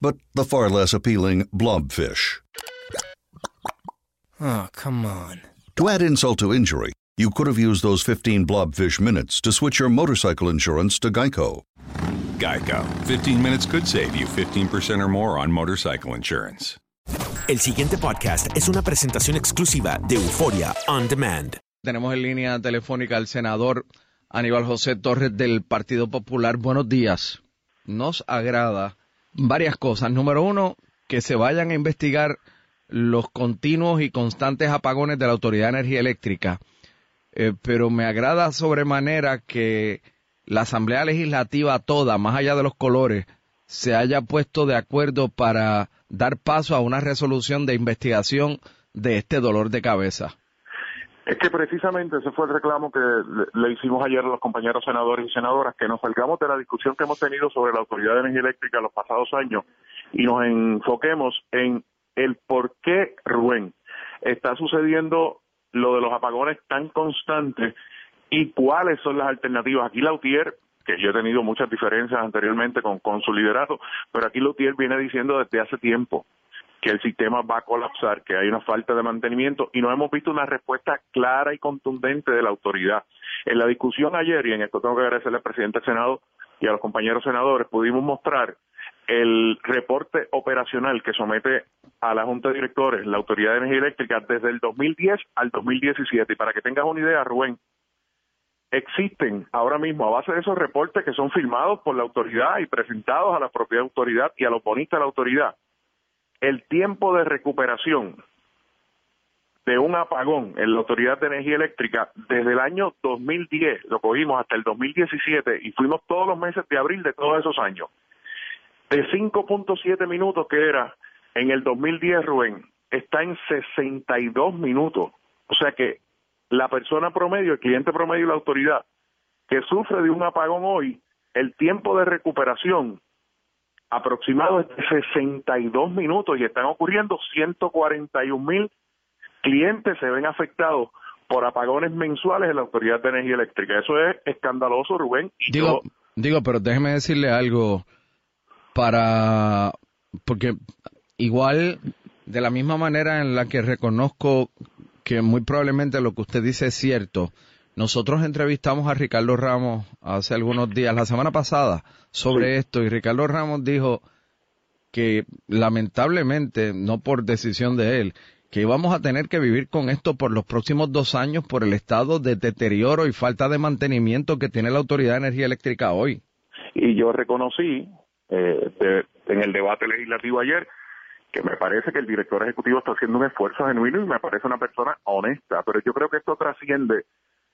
but the far less appealing blobfish. Oh, come on. To add insult to injury, you could have used those 15 blobfish minutes to switch your motorcycle insurance to Geico. Geico. 15 minutes could save you 15% or more on motorcycle insurance. El siguiente podcast es una presentación exclusiva de Euforia On Demand. Tenemos en línea telefónica al senador Aníbal José Torres del Partido Popular. Buenos días. Nos agrada varias cosas. Número uno, que se vayan a investigar los continuos y constantes apagones de la Autoridad de Energía Eléctrica. Eh, pero me agrada sobremanera que la Asamblea Legislativa toda, más allá de los colores, se haya puesto de acuerdo para dar paso a una resolución de investigación de este dolor de cabeza. Es que precisamente ese fue el reclamo que le, hicimos ayer a los compañeros senadores y senadoras, que nos salgamos de la discusión que hemos tenido sobre la Autoridad de Energía Eléctrica los pasados años y nos enfoquemos en el por qué, Rubén, está sucediendo lo de los apagones tan constantes y cuáles son las alternativas. Aquí Lautier, que yo he tenido muchas diferencias anteriormente con, con su liderato, pero aquí Lautier viene diciendo desde hace tiempo que el sistema va a colapsar, que hay una falta de mantenimiento y no hemos visto una respuesta clara y contundente de la autoridad. En la discusión ayer, y en esto tengo que agradecerle al presidente del Senado y a los compañeros senadores, pudimos mostrar el reporte operacional que somete a la Junta de Directores la Autoridad de Energía Eléctrica desde el 2010 al 2017. Y para que tengas una idea, Rubén, existen ahora mismo, a base de esos reportes que son firmados por la autoridad y presentados a la propia autoridad y a los bonistas de la autoridad, el tiempo de recuperación de un apagón en la Autoridad de Energía Eléctrica desde el año 2010, lo cogimos hasta el 2017 y fuimos todos los meses de abril de todos esos años. De 5.7 minutos que era en el 2010, Rubén, está en 62 minutos. O sea que la persona promedio, el cliente promedio y la autoridad que sufre de un apagón hoy, el tiempo de recuperación aproximado es de 62 minutos y están ocurriendo 141 mil clientes se ven afectados por apagones mensuales en la Autoridad de Energía Eléctrica. Eso es escandaloso, Rubén. Digo, digo, pero déjeme decirle algo para, porque igual de la misma manera en la que reconozco que muy probablemente lo que usted dice es cierto, nosotros entrevistamos a Ricardo Ramos hace algunos días, la semana pasada, sobre esto y Ricardo Ramos dijo que lamentablemente, no por decisión de él, que íbamos a tener que vivir con esto por los próximos dos años por el estado de deterioro y falta de mantenimiento que tiene la Autoridad de Energía Eléctrica hoy. y yo reconocí eh, de- en el debate legislativo ayer que me parece que el director ejecutivo está haciendo un esfuerzo genuino y me parece una persona honesta, pero yo creo que esto trasciende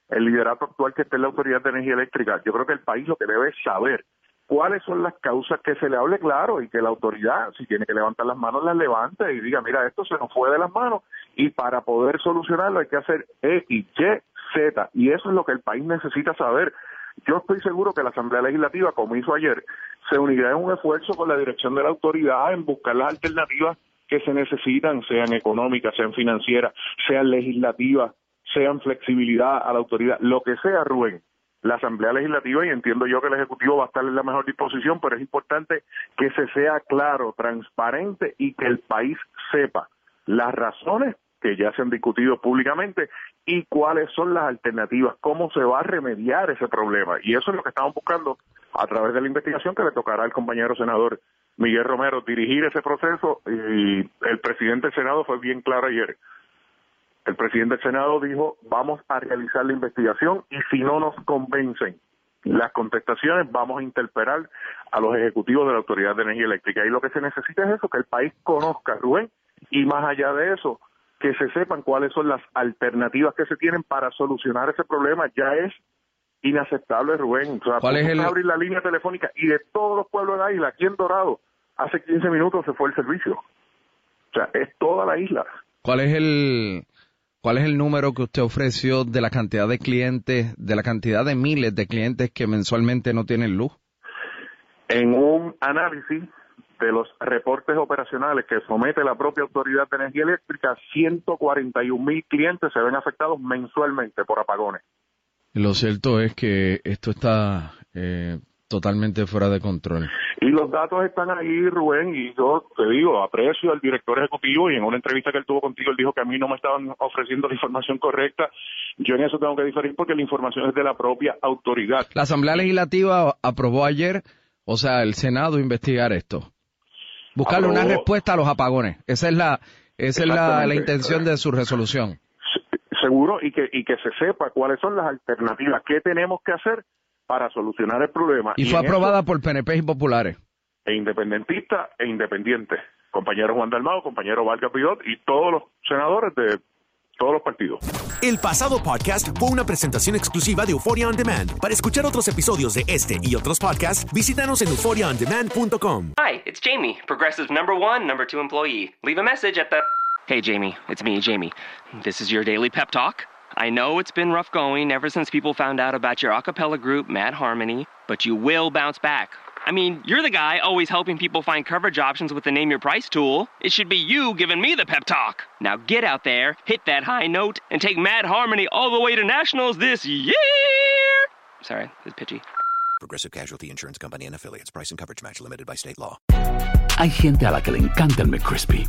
el liderato actual que está en la Autoridad de Energía Eléctrica. Yo creo que el país lo que debe es saber cuáles son las causas que se le hable claro y que la autoridad, si tiene que levantar las manos, las levante y diga, mira, esto se nos fue de las manos y para poder solucionarlo hay que hacer X, Y, Z. Y eso es lo que el país necesita saber. Yo estoy seguro que la Asamblea Legislativa, como hizo ayer, se unirá en un esfuerzo con la dirección de la autoridad en buscar las alternativas que que se necesitan, sean económicas, sean financieras, sean legislativas, sean flexibilidad a la autoridad, lo que sea, Rubén, la Asamblea Legislativa y entiendo yo que el Ejecutivo va a estar en la mejor disposición, pero es importante que se sea claro, transparente y que el país sepa las razones que ya se han discutido públicamente y cuáles son las alternativas, cómo se va a remediar ese problema. Y eso es lo que estamos buscando a través de la investigación que le tocará al compañero senador Miguel Romero dirigir ese proceso y el presidente del Senado fue bien claro ayer. El presidente del Senado dijo, vamos a realizar la investigación y si no nos convencen las contestaciones, vamos a interpelar a los ejecutivos de la Autoridad de Energía Eléctrica. Y lo que se necesita es eso, que el país conozca, Rubén, y más allá de eso, que se sepan cuáles son las alternativas que se tienen para solucionar ese problema. Ya es inaceptable, Rubén. O sea, ¿Cuál es el... abrir la línea telefónica y de todos los pueblos de la isla, aquí en Dorado, hace 15 minutos se fue el servicio. O sea, es toda la isla. ¿Cuál es el cuál es el número que usted ofreció de la cantidad de clientes, de la cantidad de miles de clientes que mensualmente no tienen luz? En un análisis de los reportes operacionales que somete la propia Autoridad de Energía Eléctrica, 141 mil clientes se ven afectados mensualmente por apagones. Lo cierto es que esto está eh, totalmente fuera de control. Y los datos están ahí, Rubén, y yo te digo, aprecio al director ejecutivo y en una entrevista que él tuvo contigo, él dijo que a mí no me estaban ofreciendo la información correcta. Yo en eso tengo que diferir porque la información es de la propia autoridad. La Asamblea Legislativa aprobó ayer, o sea, el Senado investigar esto. Buscarle una respuesta a los apagones. Esa es la, esa es la, la intención de su resolución. Seguro, y que, y que se sepa cuáles son las alternativas, qué tenemos que hacer para solucionar el problema. Y, fue aprobada por PNP y populares. E independentistas e independientes. Compañero Juan Dalmado, compañero Vargas Pidot y todos los senadores de todos los partidos. El pasado podcast fue una presentación exclusiva de Euphoria On Demand. Para escuchar otros episodios de este y otros podcasts, visítanos en euphoriaondemand.com. Hi, it's Jamie, Progressive number one, number two employee. Leave a message at the. Hey, Jamie, it's me, Jamie. This is your daily pep talk. I know it's been rough going ever since people found out about your a cappella group, Mad Harmony, but you will bounce back. I mean, you're the guy always helping people find coverage options with the Name Your Price tool. It should be you giving me the pep talk. Now get out there, hit that high note, and take Mad Harmony all the way to nationals this year. Sorry, it's pitchy. Progressive Casualty Insurance Company and affiliates. Price and coverage match limited by state law. Hay gente a la que le encanta el McCrispy